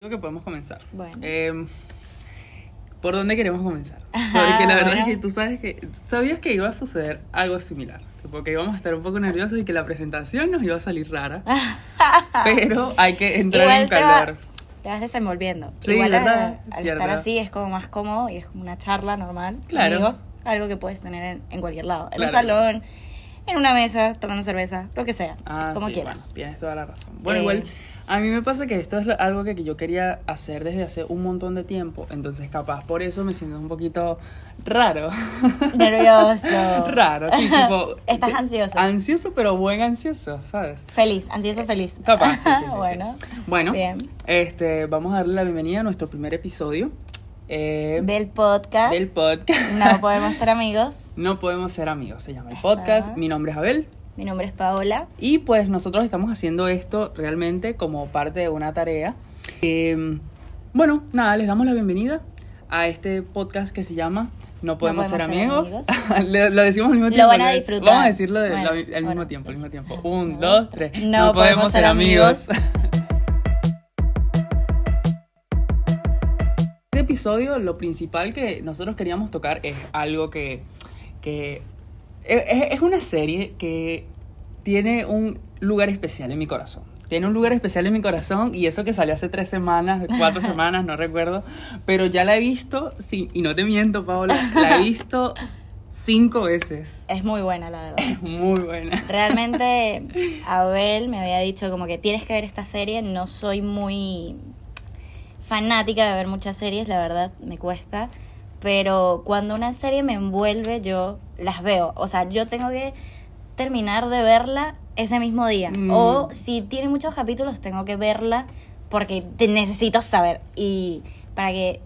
Creo que podemos comenzar. Bueno. Eh, ¿Por dónde queremos comenzar? Porque la verdad bueno. es que tú sabes que sabías que iba a suceder algo similar. Porque íbamos a estar un poco nerviosos y que la presentación nos iba a salir rara. pero hay que entrar Igual en te va- calor. Te vas desenvolviendo. Sí, Igual ¿verdad? al estar así es como más cómodo y es como una charla normal. Claro. Amigos, algo que puedes tener en, en cualquier lado. En un Claro. salón, en una mesa, tomando cerveza, lo que sea. Ah, como sí, quieras. bueno, tienes toda la razón. Bueno, Eh. igual, a mí me pasa que esto es algo que, yo quería hacer desde hace un montón de tiempo. Entonces, capaz por eso me siento un poquito raro. Nervioso. raro, sí, tipo. Estás sí, ansioso. Ansioso, pero buen ansioso, ¿sabes? Feliz, ansioso feliz. Capaz, sí, sí, sí, bueno. Bueno, Bien. este, vamos a darle la bienvenida a nuestro primer episodio eh, Del podcast. del podcast. No podemos ser amigos. No podemos ser amigos, se llama el podcast. Mi nombre es Abel. Mi nombre es Paola. Y pues nosotros estamos haciendo esto realmente como parte de una tarea. Eh, bueno, nada, les damos la bienvenida a este podcast que se llama No podemos, ser, amigos. lo, lo decimos al mismo Lo tiempo. van a disfrutar. Vamos a decirlo de- Bueno, al mismo bueno, tiempo, al mismo tiempo. Un, dos, dos, tres. No podemos ser amigos. Este episodio, lo principal que nosotros queríamos tocar es algo que, que es, es una serie que tiene un lugar especial en mi corazón. Tiene un lugar especial en mi corazón y eso que salió hace tres semanas, cuatro semanas, no recuerdo, pero ya la he visto, sí, y no te miento, Paola, la he visto cinco veces. Es muy buena, la verdad. Muy buena. Realmente, Abel me había dicho como que tienes que ver esta serie. No soy muy fanática de ver muchas series, la verdad, me cuesta. Pero cuando una serie me envuelve, yo las veo. O sea, yo tengo que terminar de verla ese mismo día. Mm. O si tiene muchos capítulos, tengo que verla porque te necesito saber. Y para que.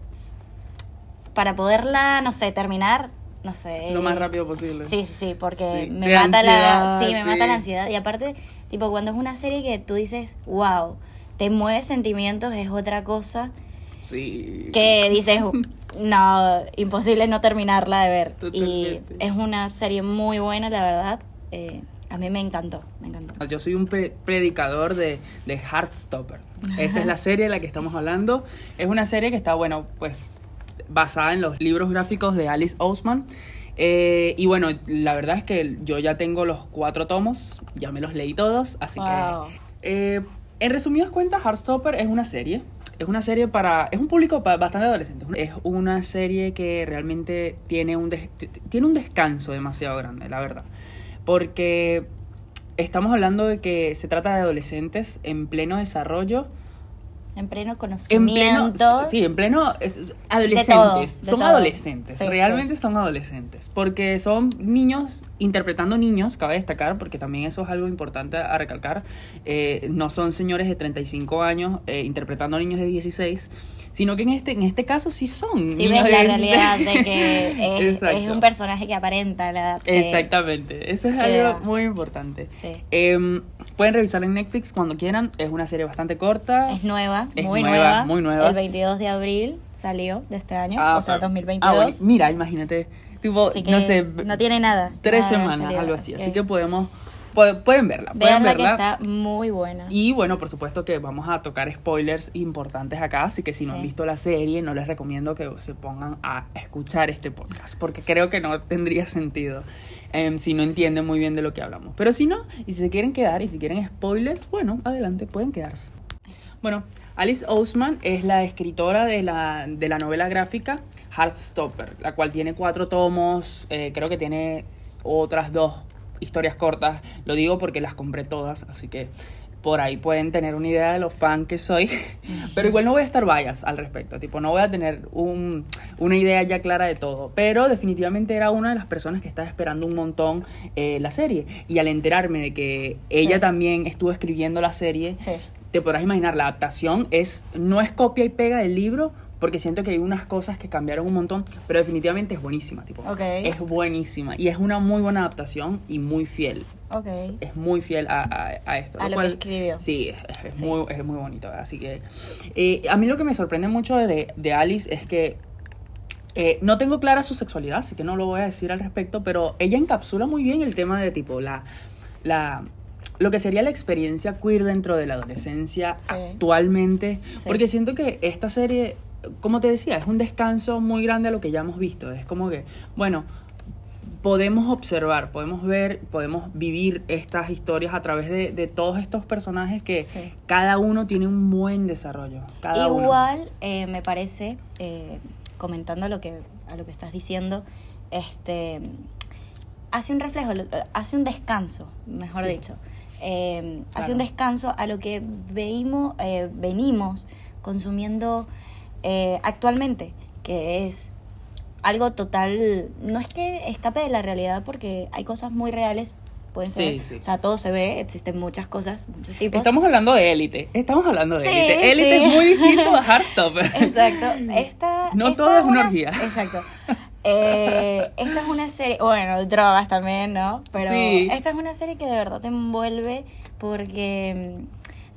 Para poderla, no sé, terminar, no sé. Lo más rápido posible. Sí, sí, sí, porque Sí, me de mata la, ansiedad, sí, me sí. mata la ansiedad y aparte, tipo cuando es una serie que tú dices, "Wow, te mueve sentimientos", es otra cosa Sí. que dices, "No, imposible no terminarla de ver." Y Totalmente. es una serie muy buena, la verdad. Eh, a mí me encantó, me encantó. Yo soy un pre- predicador de, de Heartstopper. Esta es la serie de la que estamos hablando. Es una serie que está, bueno, pues basada en los libros gráficos de Alice Ousman. Eh, y bueno, la verdad es que yo ya tengo los cuatro tomos, ya me los leí todos, así Wow. que... eh, en resumidas cuentas, Heartstopper es una serie. Es una serie para... Es un público bastante adolescente. Es una serie que realmente tiene un, tiene un descanso demasiado grande, la verdad. Porque estamos hablando de que se trata de adolescentes en pleno desarrollo. En pleno En pleno, conocimiento. sí, en pleno es- es- adolescentes, todo, son todo. adolescentes, Sí, realmente son adolescentes, porque son niños interpretando niños, cabe destacar, porque también eso es algo importante a recalcar, eh, no son señores de 35 años eh, interpretando niños de 16, sino que en este, en este caso sí son Sí ves la 16. realidad de que es, un personaje que aparenta la edad que- Exactamente, eso es algo muy importante. Sí. Em, pueden revisarla en Netflix cuando quieran, es una serie bastante corta. Es nueva, Es muy nueva, nueva, muy nueva. El 22 de abril salió de este año, Ah, o sea, pero- 2022. ah, bueno, mira, imagínate, tipo, no sé, no tiene nada. tres nada semanas, algo así. Así que podemos, pueden verla, pueden Veanla que verla. está muy buena. Y bueno, por supuesto que vamos a tocar spoilers importantes acá, así que si no han visto la serie, no les recomiendo que se pongan a escuchar este podcast, porque creo que no tendría sentido em, si no entienden muy bien de lo que hablamos. Pero si no, y si se quieren quedar y si quieren spoilers, bueno, adelante, pueden quedarse. Bueno, Alice Ousman es la escritora de la, de la novela gráfica Heartstopper, la cual tiene cuatro tomos, eh, creo que tiene otras dos historias cortas, lo digo porque las compré todas, así que por ahí pueden tener una idea de lo fan que soy, pero igual no voy a estar bias al respecto, tipo, no voy a tener un- una idea ya clara de todo, pero definitivamente era una de las personas que estaba esperando un montón eh, la serie, y al enterarme de que ella Sí. también estuvo escribiendo la serie, Sí. te podrás imaginar, la adaptación es no es copia y pega del libro, porque siento que hay unas cosas que cambiaron un montón, pero definitivamente es buenísima, tipo. Ok. Es buenísima y es una muy buena adaptación y muy fiel. Es muy fiel a, a- a esto. A lo que escribió. Sí, es, es Sí. Muy, es muy bonito. Así que eh, a mí lo que me sorprende mucho de, de Alice es que eh, no tengo clara su sexualidad, así que no lo voy a decir al respecto, pero ella encapsula muy bien el tema de tipo la, la lo que sería la experiencia queer dentro de la adolescencia Sí. actualmente, Sí. porque siento que esta serie, como te decía, es un descanso muy grande a lo que ya hemos visto. Es como que, bueno, podemos observar, podemos ver, podemos vivir estas historias a través de, de todos estos personajes que Sí. cada uno tiene un buen desarrollo. Cada. Igual eh, me parece, eh, comentando lo que, a lo que estás diciendo, este hace un reflejo, hace un descanso, mejor Sí. dicho. Eh, Hace un descanso a lo que veímos, eh, venimos consumiendo eh, actualmente, que es algo total, no es que escape de la realidad porque hay cosas muy reales, pueden ser, Sí, sí. o sea, todo se ve, existen muchas cosas, muchos tipos. Estamos hablando de élite. Estamos hablando de Sí, élite. Élite sí. es muy distinto a Heartstopper. Exacto. Esta, No esta todo es una orgía. Exacto. Eh, esta es una serie, bueno, drogas también, ¿no? Pero Sí. esta es una serie que de verdad te envuelve porque,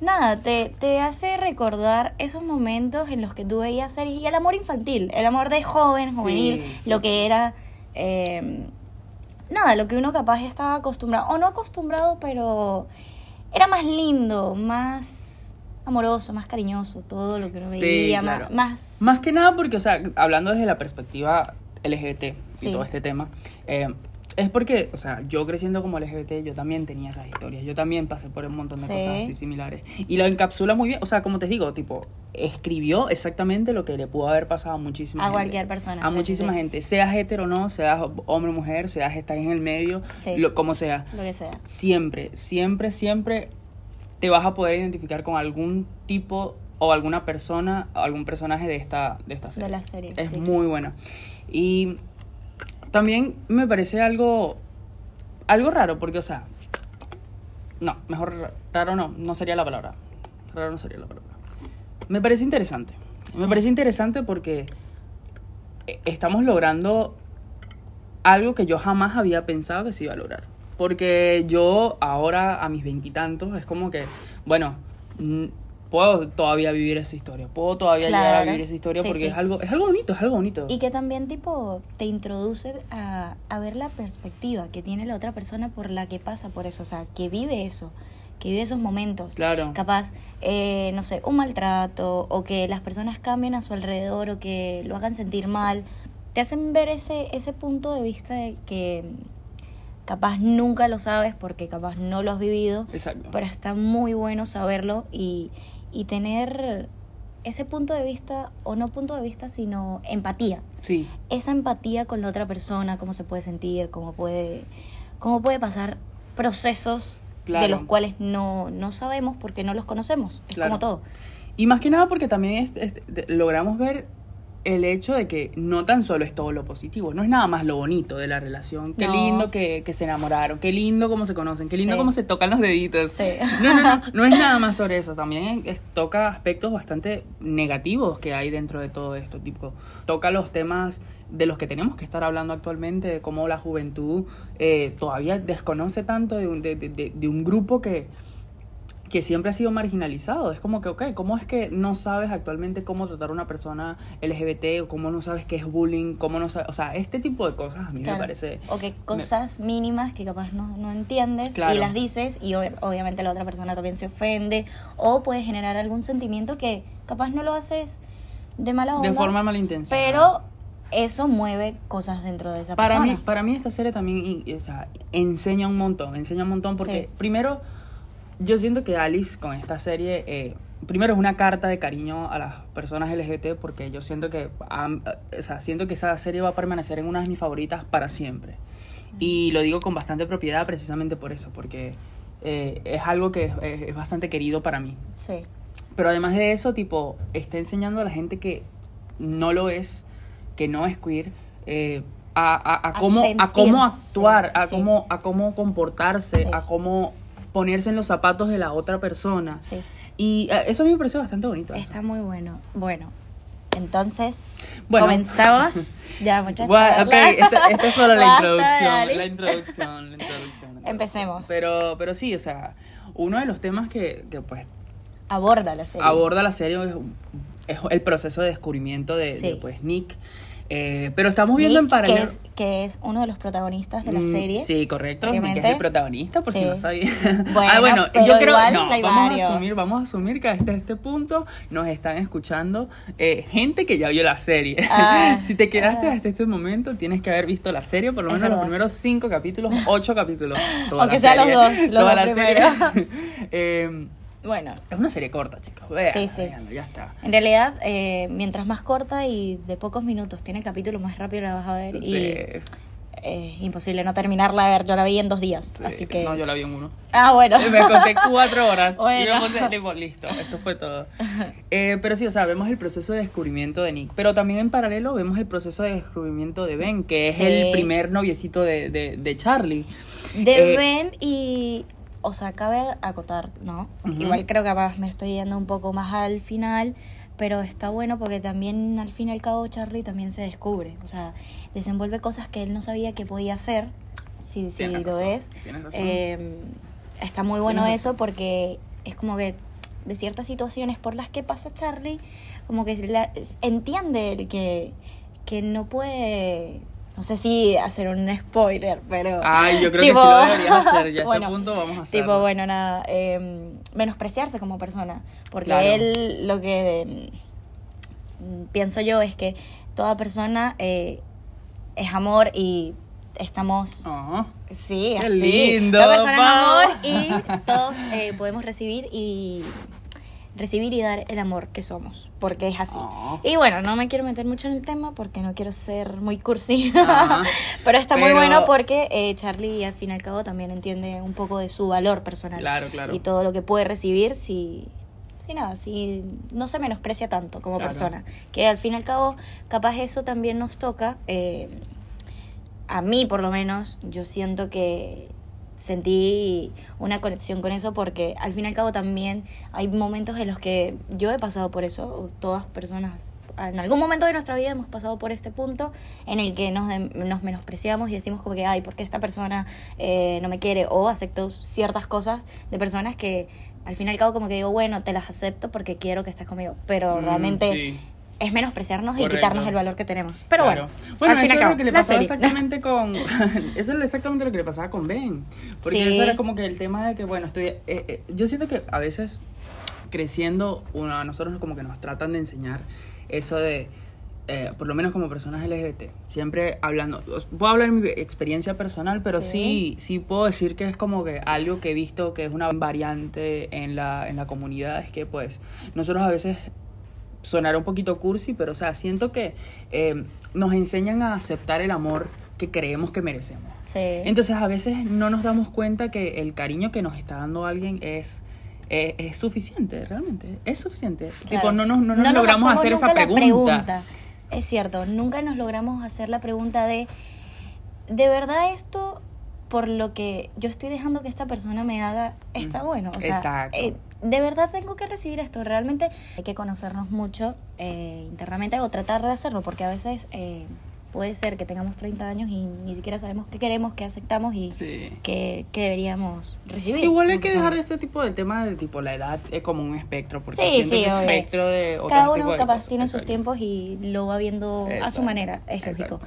nada, te, te hace recordar esos momentos en los que tú veías series y el amor infantil, el amor de joven, juvenil, sí. lo que era, eh, nada, lo que uno capaz estaba acostumbrado, o no acostumbrado, pero era más lindo, más amoroso, más cariñoso, todo lo que uno Sí, veía, claro. más... Más que nada porque, o sea, hablando desde la perspectiva LGBT Sí. y todo este tema, eh, es porque, o sea, yo creciendo como LGBT, yo también tenía esas historias. Yo también pasé por un montón de Sí. cosas así similares. Y lo encapsula muy bien. O sea, como te digo, tipo, escribió exactamente lo que le pudo haber pasado a muchísima A gente. cualquier persona, A sí, muchísima sí. gente. Seas hetero o no, seas hombre o mujer, seas estás en el medio, lo, como sea. lo que sea. Siempre, siempre, siempre te vas a poder identificar con algún tipo o alguna persona o algún personaje de esta, de esta serie. De la serie, Es muy buena. Y también me parece algo, algo raro, porque, o sea, no, mejor ra- raro no, no sería la palabra. Raro no sería la palabra. Me parece interesante. Me parece interesante porque eh, estamos logrando algo que yo jamás había pensado que se iba a lograr. Porque yo ahora, a mis veintitantos, es como que, bueno, puedo todavía vivir esa historia. Puedo todavía llegar a vivir esa historia Sí, porque sí. es algo es algo bonito, es algo bonito. Y que también tipo te introduce a, a ver la perspectiva que tiene la otra persona por la que pasa por eso, o sea, que vive eso, que vive esos momentos. Claro. Capaz, eh, no sé, un maltrato o que las personas cambien a su alrededor o que lo hagan sentir mal, te hacen ver ese, ese punto de vista de que capaz nunca lo sabes porque capaz no lo has vivido, Exacto. pero está muy bueno saberlo y, y tener ese punto de vista, o no punto de vista, sino empatía. Sí, Esa empatía con la otra persona, cómo se puede sentir, cómo puede, cómo puede pasar procesos Claro. de los cuales no, no sabemos porque no los conocemos. Es Claro. como todo. Y más que nada porque también es- es- de- logramos ver el hecho de que no tan solo es todo lo positivo, no es nada más lo bonito de la relación. Qué No. lindo que, que se enamoraron, qué lindo cómo se conocen, qué lindo Sí. cómo se tocan los deditos. Sí. No, no, no, no es nada más sobre eso, también es- toca aspectos bastante negativos que hay dentro de todo esto, tipo, toca los temas de los que tenemos que estar hablando actualmente, de cómo la juventud eh, todavía desconoce tanto de un, de- de- de- de un grupo que, que siempre ha sido marginalizado. Es como que, ok, ¿cómo es que no sabes actualmente cómo tratar a una persona LGBT o cómo no sabes qué es bullying? ¿Cómo no sabes? O sea, este tipo de cosas a mí me parece... O que cosas mínimas que capaz no, no entiendes Claro. y las dices y ob- obviamente la otra persona también se ofende o puede generar algún sentimiento que capaz no lo haces de mala onda. De forma malintencionada. Pero eso mueve cosas dentro de esa para persona. mí, para mí esta serie también y- o sea, enseña un montón, enseña un montón porque Sí. primero yo siento que Alice con esta serie, eh, primero es una carta de cariño a las personas LGBT porque yo siento que, am- o sea, siento que esa serie va a permanecer en una de mis favoritas para siempre. Y lo digo con bastante propiedad precisamente por eso, porque eh, es algo que es, es- es bastante querido para mí. Sí. Pero además de eso, tipo, está enseñando a la gente que no lo es, que no es queer, eh, a, a, a cómo, a cómo actuar, a sí. cómo, a cómo comportarse, Sí. a cómo ponerse en los zapatos de la otra persona. Sí. Y eh, eso a mí me parece bastante bonito. eso. Está muy bueno. Bueno, entonces Bueno. comenzamos. ya, muchachos. Ok, esta, esta es solo la introducción, la introducción, la introducción, la introducción. Empecemos. Pero, pero sí, o sea, uno de los temas que, que pues Aborda la serie. aborda la serie es, es el proceso de descubrimiento de, Sí. de, pues Nick Eh, pero estamos viendo en que paralelo. es, que es uno de los protagonistas de la Mm, serie. Sí, correcto. Nick es el protagonista, por si no sabía. Bueno, ah, bueno, pero yo creo igual no, vamos varios. a asumir, vamos a asumir que hasta este punto nos están escuchando eh, gente que ya vio la serie. Ah, si te quedaste ah. hasta este momento, tienes que haber visto la serie, por lo menos los primeros cinco capítulos, ocho capítulos. toda Aunque sean los dos, los toda dos la primeros. serie. Eh, Bueno, es una serie corta, chicos. Vean, Sí, sí. véanlo, ya está. en realidad, eh, mientras más corta y de pocos minutos tiene capítulos, más rápido la vas a ver. Sí, Y es imposible no terminarla de ver. Yo la vi en dos días. sí. Así que. No, yo la vi en uno. Ah, bueno. Me conté cuatro horas. Bueno. Y tipo, listo, esto fue todo. Eh, pero sí, o sea, vemos el proceso de descubrimiento de Nick. Pero también en paralelo vemos el proceso de descubrimiento de Ben, que es Sí. el primer noviecito de, de, de Charlie. De Eh, Ben y. O sea, cabe acotar, ¿no? Igual creo que capaz me estoy yendo un poco más al final, pero está bueno porque también al fin y al cabo Charlie también se descubre. O sea, desenvuelve cosas que él no sabía que podía hacer, si, si lo razón, es. Eh, está muy bueno eso porque es como que de ciertas situaciones por las que pasa Charlie, como que la- entiende que, que no puede, no sé si hacer un spoiler, pero... Ay, yo creo tipo- que sí lo deberías hacer. Ya a Bueno, este punto vamos a hacerlo. Tipo, bueno, nada, eh, menospreciarse como persona, porque Claro. él lo que mm, pienso yo es que toda persona eh, es amor y estamos... Oh, Sí, Qué así. lindo, La persona es amor y todos eh, podemos recibir y recibir y dar el amor que somos, porque es así. Oh. Y bueno, no me quiero meter mucho en el tema porque no quiero ser muy cursi, Ajá. pero está muy bueno porque eh, Charlie al fin y al cabo también entiende un poco de su valor personal Claro, claro. y todo lo que puede recibir si, si nada, si no se menosprecia tanto como Claro. persona, que al fin y al cabo capaz eso también nos toca. eh, a mí por lo menos, yo siento que sentí una conexión con eso porque al fin y al cabo también hay momentos en los que yo he pasado por eso, o todas personas en algún momento de nuestra vida hemos pasado por este punto en el que nos, de- nos menospreciamos y decimos como que, ay, ¿por qué esta persona eh, no me quiere? O acepto ciertas cosas de personas que al fin y al cabo como que digo, bueno, te las acepto porque quiero que estés conmigo, pero Mm, realmente sí. Es menospreciarnos y Correcto. quitarnos el valor que tenemos. Pero Claro. bueno, bueno al fin y eso es lo que le pasaba exactamente con eso es exactamente lo que le pasaba con Ben porque Sí. eso era como que el tema de que bueno estoy eh, eh, yo siento que a veces creciendo uno, a nosotros como que nos tratan de enseñar eso de eh, por lo menos como personas LGBT siempre hablando puedo hablar de mi experiencia personal pero sí. Sí. sí puedo decir que es como que algo que he visto que es una variante en la en la comunidad es que pues nosotros a veces sonará un poquito cursi, pero o sea, siento que eh, nos enseñan a aceptar el amor que creemos que merecemos. Sí. Entonces a veces no nos damos cuenta que el cariño que nos está dando alguien es, es, es suficiente, realmente. Es suficiente. Claro. Tipo, no nos, no nos logramos hacer esa pregunta. Es cierto, nunca nos logramos hacer la pregunta de, ¿de verdad esto, por lo que yo estoy dejando que esta persona me haga, está Mm, bueno? O sea, exacto. eh, ¿de verdad tengo que recibir esto? Realmente hay que conocernos mucho eh, internamente o tratar de hacerlo, porque a veces eh, puede ser que tengamos 30 años y ni siquiera sabemos qué queremos, qué aceptamos y Sí. qué, qué deberíamos recibir. Igual hay que dejar ese tipo del tema de tipo la edad es como un espectro, porque Sí, obvio. espectro de Cada uno capaz tiene sus exacto. tiempos y lo va viendo a su Exacto, manera, es lógico.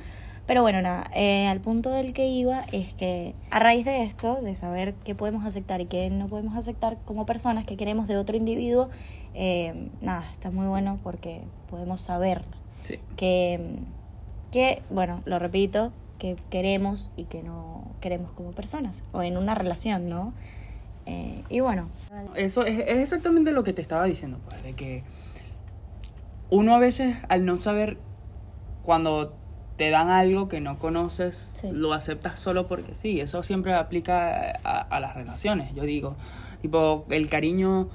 Pero bueno, nada, eh, al punto del que iba es que a raíz de esto, de saber qué podemos aceptar y qué no podemos aceptar como personas que queremos de otro individuo, eh, nada, está muy bueno porque podemos saber Sí. que, que, bueno, lo repito, que queremos y que no queremos como personas o en una relación, ¿no? Eh, y bueno, Eso es, es exactamente lo que te estaba diciendo, pues, de que uno a veces al no saber cuando te dan algo que no conoces, Sí. lo aceptas solo porque sí, eso siempre aplica a, a las relaciones, yo digo, tipo, el cariño,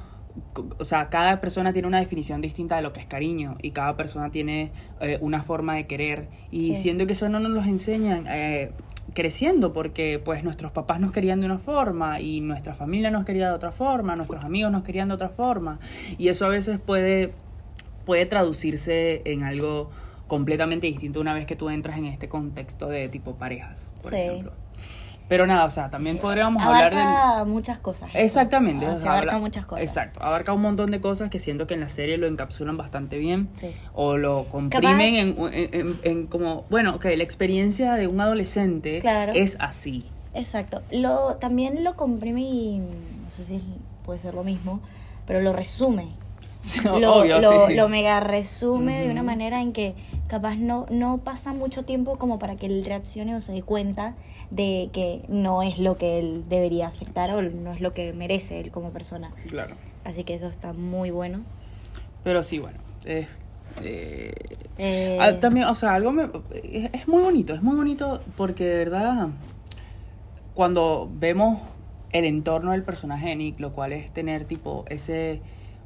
o sea, cada persona tiene una definición distinta de lo que es cariño y cada persona tiene eh, una forma de querer y Sí. siento que eso no nos lo enseñan. eh, creciendo porque pues nuestros papás nos querían de una forma y nuestra familia nos quería de otra forma, nuestros amigos nos querían de otra forma y eso a veces puede puede traducirse en algo completamente distinto una vez que tú entras en este contexto de tipo parejas, por Sí. ejemplo. Pero nada, o sea, también podríamos hablar Abarca de... muchas cosas. Exactamente. Ah, se abarca habla- muchas cosas. Exacto, abarca un montón de cosas que siento que en la serie lo encapsulan bastante bien. Sí. O lo comprimen en, en- en- en como, bueno, ok, la experiencia de un adolescente Claro. es así. Exacto. Lo, también lo comprime y no sé si puede ser lo mismo, pero lo resume. Lo, Obvio, lo, sí. lo mega resume de una manera en que capaz no, no pasa mucho tiempo como para que él reaccione o se dé cuenta de que no es lo que él debería aceptar o no es lo que merece él como persona. Claro. Así que eso está muy bueno. Pero sí, bueno. es- eh, Eh, ah, también, o sea, algo me, es, es muy bonito, es muy bonito porque de verdad, cuando vemos el entorno del personaje de Nick, lo cual es tener tipo ese...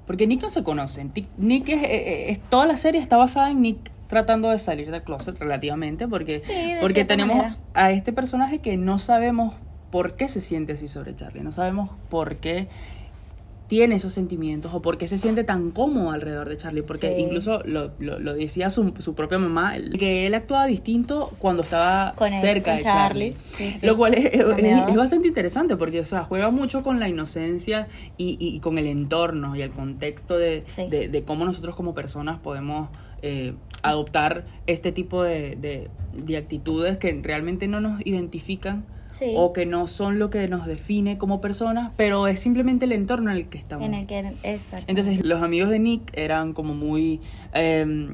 Porque Nick no se conoce. Ti- Nick es, es- es- Toda la serie está basada en Nick tratando de salir del closet relativamente porque, Sí, porque tenemos manera. a este personaje que no sabemos por qué se siente así sobre Charlie, no sabemos por qué tiene esos sentimientos o por qué se siente tan cómodo alrededor de Charlie, porque Sí. incluso lo, lo, lo decía su, su propia mamá, que él actuaba distinto cuando estaba Con él, cerca con de Charlie. Charlie. Sí, sí. Lo cual es, es- bastante interesante porque o sea, juega mucho con la inocencia y, y con el entorno y el contexto de, de, de cómo nosotros como personas podemos eh, adoptar este tipo de, de, de actitudes que realmente no nos identifican Sí. o que no son lo que nos define como personas, pero es simplemente el entorno en el que estamos. en el que exacto. Entonces los amigos de Nick eran como muy, eh,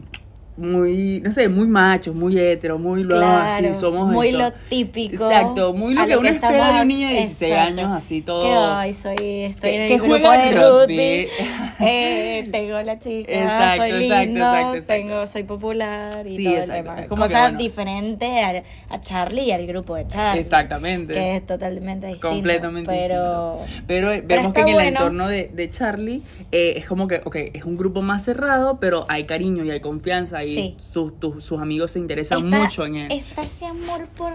muy, no sé, muy machos, muy heteros, muy lo Claro, así, somos muy esto. lo típico. Exacto, muy lo que uno espera de un niño de 16 Exacto. años, así todo. Que, ay, soy, estoy Que- en el que grupo de rugby. eh, tengo la chica, Exacto, soy exacto, tengo, soy popular y Sí, todo el tema. Como que, Cosa bueno. diferente a, a Charlie y al grupo de Charlie. Exactamente. Que es totalmente distinto. Completamente Pero, distinto. Pero eh, vemos que en el bueno. entorno de, de Charlie eh, es como que, ok, es un grupo más cerrado, pero hay cariño y hay confianza y Sí. sus, tus- sus amigos se interesan está- mucho en él. Está ese amor por,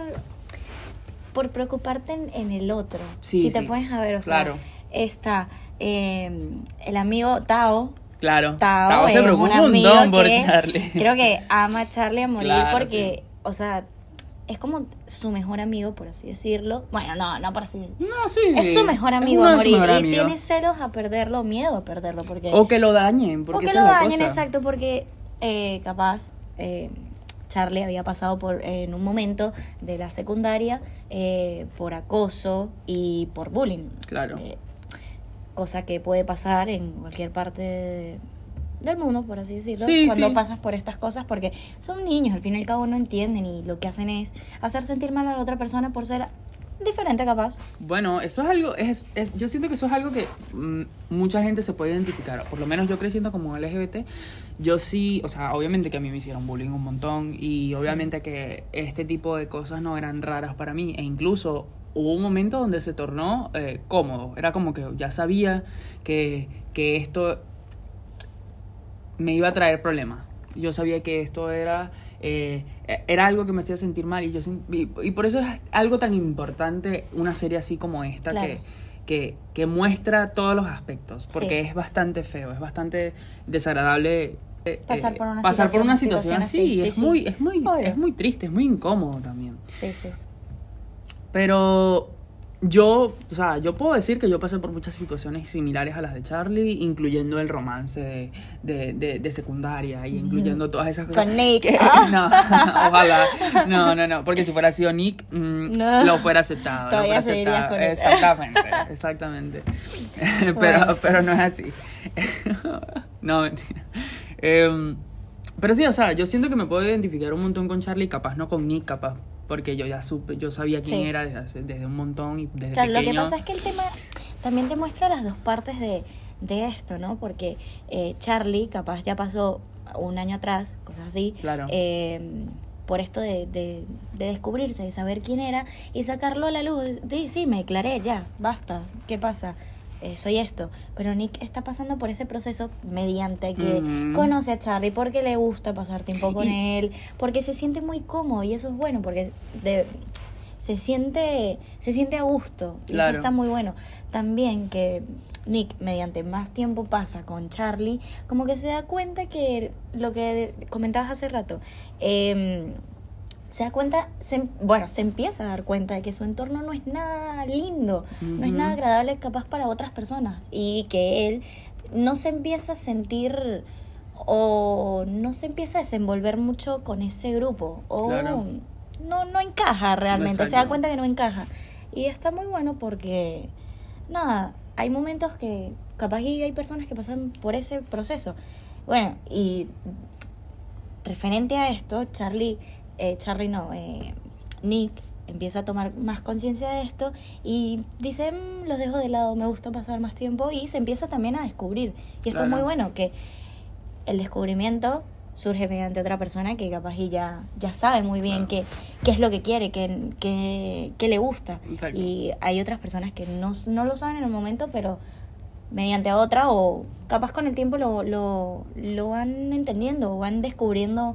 por preocuparte en, en el otro. Sí, si sí. te pones a ver, o sea, está eh, el amigo Tao. Claro. Tao, Tao se preocupa un montón por que Charlie. Creo que ama a Charlie a morir Claro, porque, o sea, es como su mejor amigo, por así decirlo. Bueno, no, no por así decirlo. No, sí. Es su mejor amigo a morir. Y tiene celos a perderlo, miedo a perderlo. Porque, O que lo dañen, o porque que esa lo dañen, cosa. exacto, porque eh, capaz eh, Charlie había pasado por en un momento de la secundaria eh, por acoso y por bullying. Claro. Eh, cosa que puede pasar en cualquier parte de- del mundo, por así decirlo, Sí, cuando sí. pasas por estas cosas, porque son niños, al fin y al cabo no entienden y lo que hacen es hacer sentir mal a la otra persona por ser diferente capaz. Bueno, eso es algo, es, es, yo siento que eso es algo que mm, mucha gente se puede identificar. Por lo menos yo creciendo como LGBT, yo sí, o sea, obviamente que a mí me hicieron bullying un montón y obviamente que este tipo de cosas no eran raras para mí e incluso hubo un momento donde se tornó eh, cómodo. Era como que ya sabía que, que esto me iba a traer problemas. Yo sabía que esto era, eh, era algo que me hacía sentir mal y, yo, y, y por eso es algo tan importante una serie así como esta Claro. que, que, que muestra todos los aspectos, porque Sí. es bastante feo, es bastante desagradable. eh, Pasar eh, por una pasar por situación- una situación, situación así, así, sí, es, sí. Muy, es, muy, Obvio. es muy triste, es muy incómodo también. Sí, sí. Pero yo, o sea, yo puedo decir que yo pasé por muchas situaciones similares a las de Charlie, incluyendo el romance de, de, de, de secundaria y incluyendo todas esas cosas. Con Nick. que- no, ojalá. No, no, no, porque si fuera sido Nick, mm, No. lo fuera aceptado. lo Todavía fuera seguirías aceptado. con. Exactamente, exactamente. pero, Bueno. pero no es así. no, mentira. Em, pero sí, o sea, yo siento que me puedo identificar un montón con Charlie, capaz no con Nick, capaz porque yo ya supe, yo sabía quién Sí. era desde, hace- desde un montón y desde Claro, lo que pasa es que el tema también te muestra las dos partes de, de esto, ¿no? Porque eh, Charlie capaz ya pasó un año atrás, cosas así, Claro. eh, por esto de, de, de descubrirse, de saber quién era y sacarlo a la luz. Sí, sí, me declaré, ya, basta, ¿qué pasa? Eh, soy esto. Pero Nick está pasando por ese proceso mediante que conoce a Charlie porque le gusta pasar tiempo con Y- él, porque se siente muy cómodo y eso es bueno, porque de, se siente se siente a gusto y eso está muy bueno. También que Nick mediante más tiempo pasa con Charlie como que se da cuenta que lo que comentabas hace rato em, se da cuenta, se, bueno, se empieza a dar cuenta de que su entorno no es nada lindo, no es nada agradable capaz para otras personas y que él no se empieza a sentir o no se empieza a desenvolver mucho con ese grupo o no, no encaja realmente, se da cuenta que no encaja. Y está muy bueno porque, nada, hay momentos que capaz y hay personas que pasan por ese proceso. Bueno, y referente a esto, Charlie, eh, Charlie no, eh, Nick empieza a tomar más conciencia de esto y dice, mm, los dejo de lado, me gusta pasar más tiempo y se empieza también a descubrir. Y esto es muy bueno, que el descubrimiento surge mediante otra persona que capaz y ya, ya sabe muy bien qué, qué es lo que quiere, qué, qué, le gusta. Y hay otras personas que no, no lo saben en el momento, pero mediante otra o capaz con el tiempo lo, lo, lo van entendiendo o van descubriendo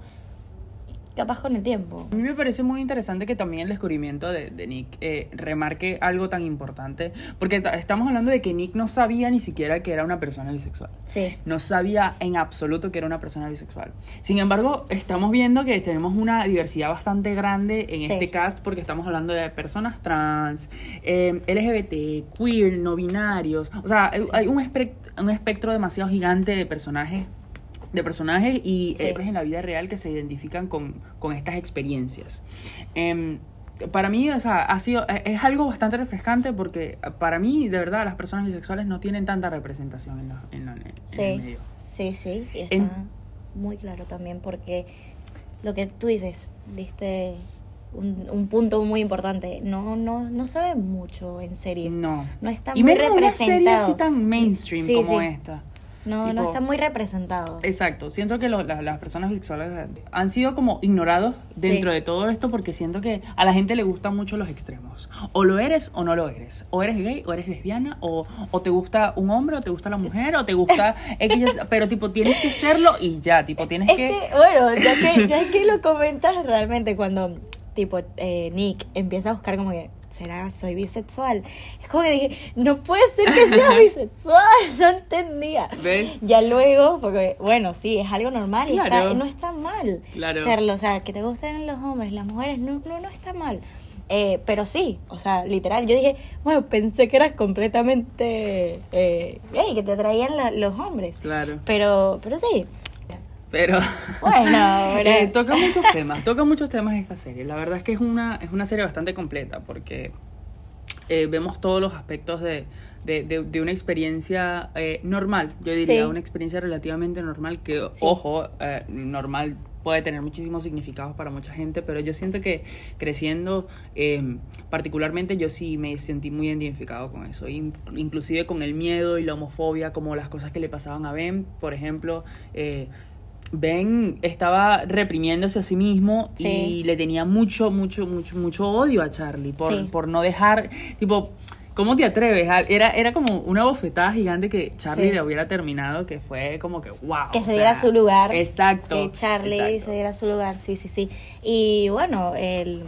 capaz con el tiempo. A mí me parece muy interesante que también el descubrimiento de, Nick eh, remarque algo tan importante, porque estamos hablando de que Nick no sabía ni siquiera que era una persona bisexual. Sí. No sabía en absoluto que era una persona bisexual. Sin embargo, estamos viendo que tenemos una diversidad bastante grande en este cast, porque estamos hablando de personas trans, eh, LGBT, queer, no binarios. O sea, hay un, un espectro demasiado gigante de personajes de personajes y sí. en la vida real que se identifican con, estas experiencias. Em, para mí, o sea, ha sido, e, es algo bastante refrescante porque para mí, de verdad, las personas bisexuales no tienen tanta representación en, la, en, el medio. Sí, sí, y está muy claro también porque lo que tú dices, diste un, punto muy importante. No, no, no se ve mucho en series. No. No está y muy menos representado. una serie así tan mainstream como esta. No, no están muy representados. Exacto, siento que las personas bisexuales han sido como ignorados dentro de todo esto porque siento que a la gente le gustan mucho los extremos. O lo eres o no lo eres. O eres gay o eres lesbiana o, o te gusta un hombre o te gusta la mujer o te gusta X, pero tipo tienes que serlo y ya, tipo tienes es que... Bueno, ya que, ya que lo comentas realmente cuando tipo eh, Nick empieza a buscar como que ¿será soy bisexual? Es como que dije, no puede ser que sea bisexual, no entendía. ¿Ves? Ya luego, porque bueno, sí, es algo normal y no está mal serlo, o sea, que te gusten los hombres, las mujeres, no, no, no está mal. Eh, pero sí, o sea, literal, yo dije, bueno, pensé que eras completamente eh, que te atraían los hombres. Claro. Pero, pero sí, pero bueno, eh, toca muchos temas, toca muchos temas esta serie. La verdad es que es una, es una serie bastante completa porque eh, vemos todos los aspectos de, de, una experiencia eh, normal, yo diría, una experiencia relativamente normal que, ojo, normal puede tener muchísimos significados para mucha gente, pero yo siento que creciendo, particularmente yo sí me sentí muy identificado con eso, inclusive con el miedo y la homofobia, como las cosas que le pasaban a Ben, por ejemplo, eh, Ben estaba reprimiéndose a sí mismo y le tenía mucho, mucho, mucho, mucho odio a Charlie por, por no dejar, tipo, ¿cómo te atreves? Era, era como una bofetada gigante que Charlie le hubiera terminado, que fue como que, wow. Que se diera su lugar. Exacto. Que Charlie se diera su lugar, sí, sí, sí. Y bueno, el,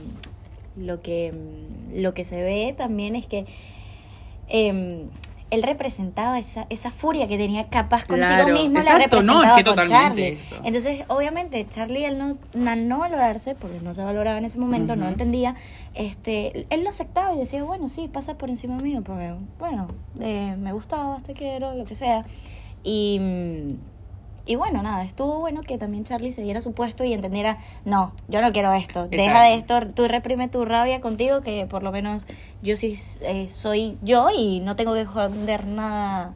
lo, que, lo que se ve también es que... Eh, él representaba esa, esa furia que tenía capaz consigo mismo, la representaba con Charlie. Entonces, obviamente, Charlie, al no, no valorarse, porque no se valoraba en ese momento, no entendía, este, él lo aceptaba y decía, bueno, sí, pasa por encima mío, porque, bueno, eh, me gustaba, te quiero, lo que sea. Y mm, y bueno, nada, estuvo bueno que también Charlie se diera su puesto y entendiera, no, yo no quiero esto, deja de esto, tú reprime tu rabia contigo, que por lo menos yo sí eh, soy yo y no tengo que esconder nada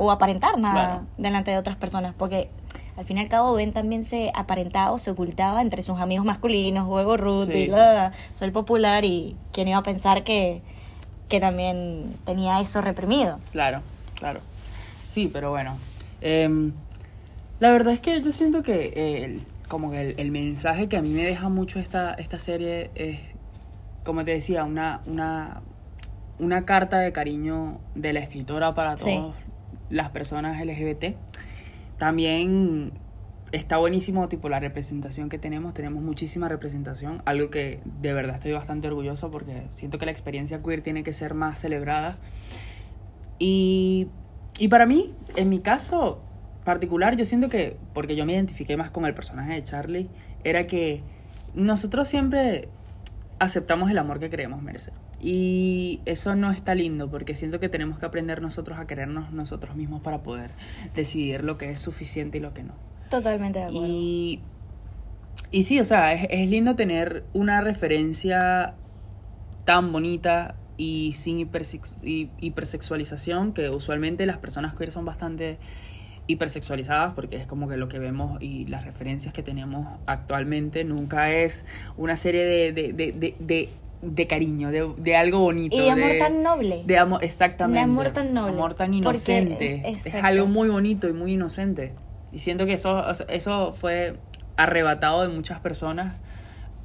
o aparentar nada delante de otras personas, porque al fin y al cabo Ben también se aparentaba o se ocultaba entre sus amigos masculinos, juego Ruth y soy el popular y quién iba a pensar que, que también tenía eso reprimido. Claro, claro. Sí, pero bueno, Em, la verdad es que yo siento que el, como que el, mensaje que a mí me deja mucho esta, esta serie es, como te decía, una, una, una carta de cariño de la escritora para todas las personas LGBT. También está buenísimo tipo la representación que tenemos, tenemos muchísima representación, algo que de verdad estoy bastante orgulloso porque siento que la experiencia queer tiene que ser más celebrada. Y y para mí, en mi caso particular, yo siento que, porque yo me identifiqué más con el personaje de Charlie, era que nosotros siempre aceptamos el amor que creemos merecer. Y eso no está lindo porque siento que tenemos que aprender nosotros a querernos nosotros mismos para poder decidir lo que es suficiente y lo que no. Totalmente de acuerdo. Y, y sí, o sea, es, es lindo tener una referencia tan bonita y sin hipersex- hi- hipersexualización, que usualmente las personas queer son bastante hipersexualizadas porque es como que lo que vemos y las referencias que tenemos actualmente nunca es una serie de, de, de, de, de, de cariño, de, de algo bonito. Y de amor tan noble. De amor, exactamente. De amor tan noble. Amor tan inocente. es algo muy bonito y muy inocente. Y siento que eso, eso fue arrebatado de muchas personas.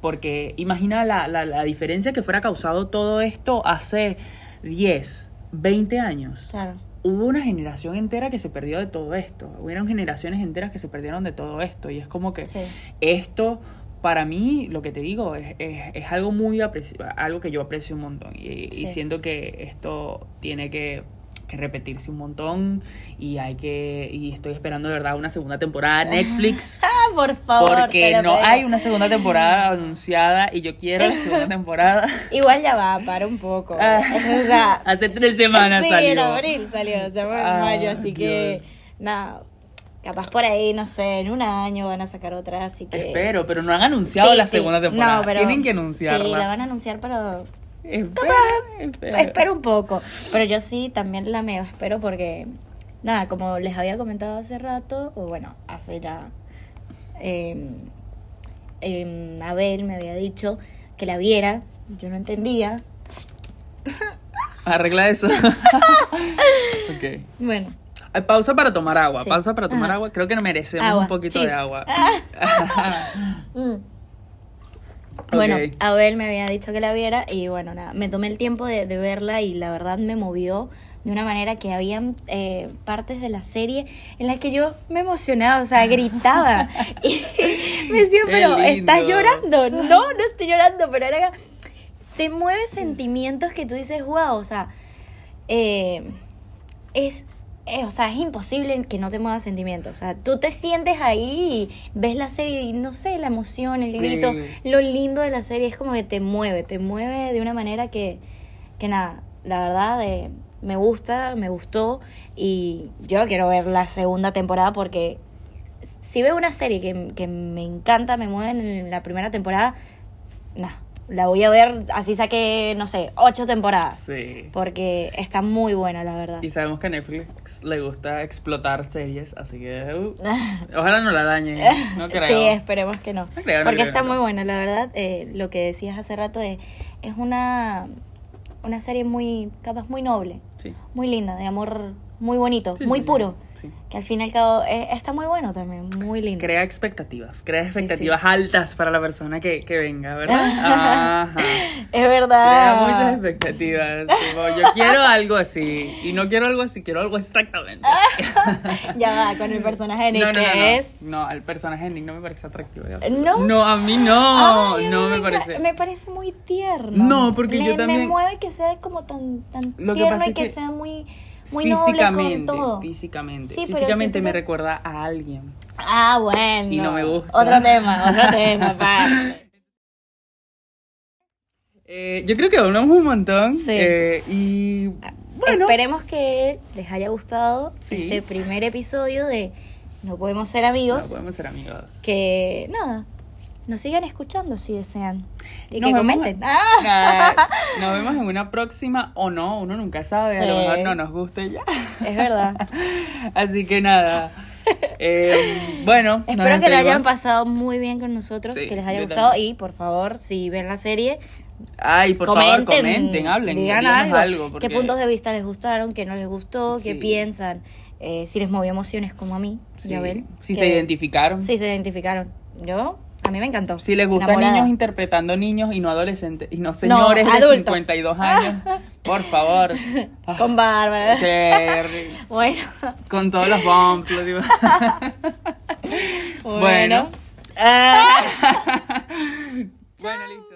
Porque imagina la, la, la diferencia que fuera causado todo esto hace 10, 20 años. Claro. Hubo una generación entera que se perdió de todo esto. Hubieron generaciones enteras que se perdieron de todo esto. Y es como que Sí. esto, para mí, lo que te digo, es, es, es algo muy aprecio, algo que yo aprecio un montón. Y, siento que esto tiene que, que repetirse un montón. Y hay que. Y estoy esperando de verdad una segunda temporada Netflix. Ah, por favor. Porque no hay una segunda temporada anunciada y yo quiero la segunda temporada. Igual ya va, para un poco. Ah. o sea, Hace tres semanas sí, salió. en abril salió, en Ah, mayo, así que nada, capaz por ahí, no sé, en un año van a sacar otra, así que... Espero, pero no han anunciado Sí, la sí. segunda temporada. No, pero- Tienen que anunciarla. Sí, la van a anunciar, pero Espera, espera. espero un poco. Pero yo sí también la mega espero porque, nada, como les había comentado hace rato, o bueno, hace ya. eh, em, Abel me había dicho que la viera, yo no entendía. Arregla eso. ok. Bueno, Ay, Pausa para tomar agua. Sí. Pausa para tomar Ajá. agua. Creo que merecemos Agua, un poquito chis. de agua. mm. Bueno. Abel me había dicho que la viera y bueno, nada, me tomé el tiempo de, de verla y la verdad me movió de una manera que habían eh, partes de la serie en las que yo me emocionaba, o sea, gritaba y me decía, pero ¿estás llorando? No, no estoy llorando, pero era te mueve sentimientos que tú dices, wow, o sea, eh, es, eh, o sea, es imposible que no te mueva sentimientos. O sea, tú te sientes ahí y ves la serie y no sé, la emoción, el Sí. grito, lo lindo de la serie es como que te mueve, te mueve de una manera que, que nada, la verdad, eh, me gusta, me gustó y yo quiero ver la segunda temporada porque si veo una serie que, que me encanta, me mueve en la primera temporada, nah, la voy a ver, así saqué, no sé, ocho temporadas. Sí. Porque está muy buena, la verdad. Y sabemos que a Netflix le gusta explotar series, así que uh, ojalá no la dañen. No creo. Sí, esperemos que no. No creo, no Porque creo, está no. muy buena, la verdad. eh, lo que decías hace rato es, es una, una serie muy, capaz, muy noble, Sí. muy linda, de amor muy bonito, Sí, muy sí, puro. Sí. Que al fin y al cabo eh, está muy bueno también, muy lindo. Crea expectativas, crea Sí, expectativas altas para la persona que, que venga, ¿verdad? Ajá. Es Crea verdad. muchas expectativas. tipo, yo quiero algo así. Y no quiero algo así, quiero algo exactamente. así. ya va, con el personaje de Nick, no, no, no, no. es... No, el personaje de Nick no me parece atractivo. ¿No? No, a mí no. Ay, no me parece. Me parece muy tierno. No, porque yo también- Me mueve que sea como tan, tan Lo que tierno pasa y es que sea muy, muy noble con físicamente, todo. físicamente. Sí, físicamente me te- recuerda a alguien. Ah, bueno. Y no me gusta. Otro tema, otro tema, pa. Eh, yo creo que hablamos un montón. Sí. eh, y bueno, Esperemos que les haya gustado Sí. este primer episodio de No Podemos Ser no Amigos. podemos ser amigos. Que nada, nos sigan escuchando si desean. Y Nos que vemos- comenten. ¡Ah! Nada, nos vemos en una próxima o no, uno nunca sabe, a lo Sí. mejor no nos guste ya. Es verdad. Así que nada. Eh, bueno, Espero que lo hayan pasado muy bien con nosotros, Sí, que les haya gustado y por favor, si ven la serie, Ay, por favor, comenten, hablen, digan díganos algo, porque- qué puntos de vista les gustaron, qué no les gustó, qué Sí. piensan, eh, si les movió emociones como a mí, Sí, ya ven. Si que- se identificaron. Sí, se identificaron. Yo, a mí me encantó. Si les gustan niños interpretando niños y no adolescentes y no señores de adultos. 52 años, por favor. Ah, Con Bárbara. ri- Bueno, con todos los bumps, lo digo. bueno. bueno. Ah. bueno, listo.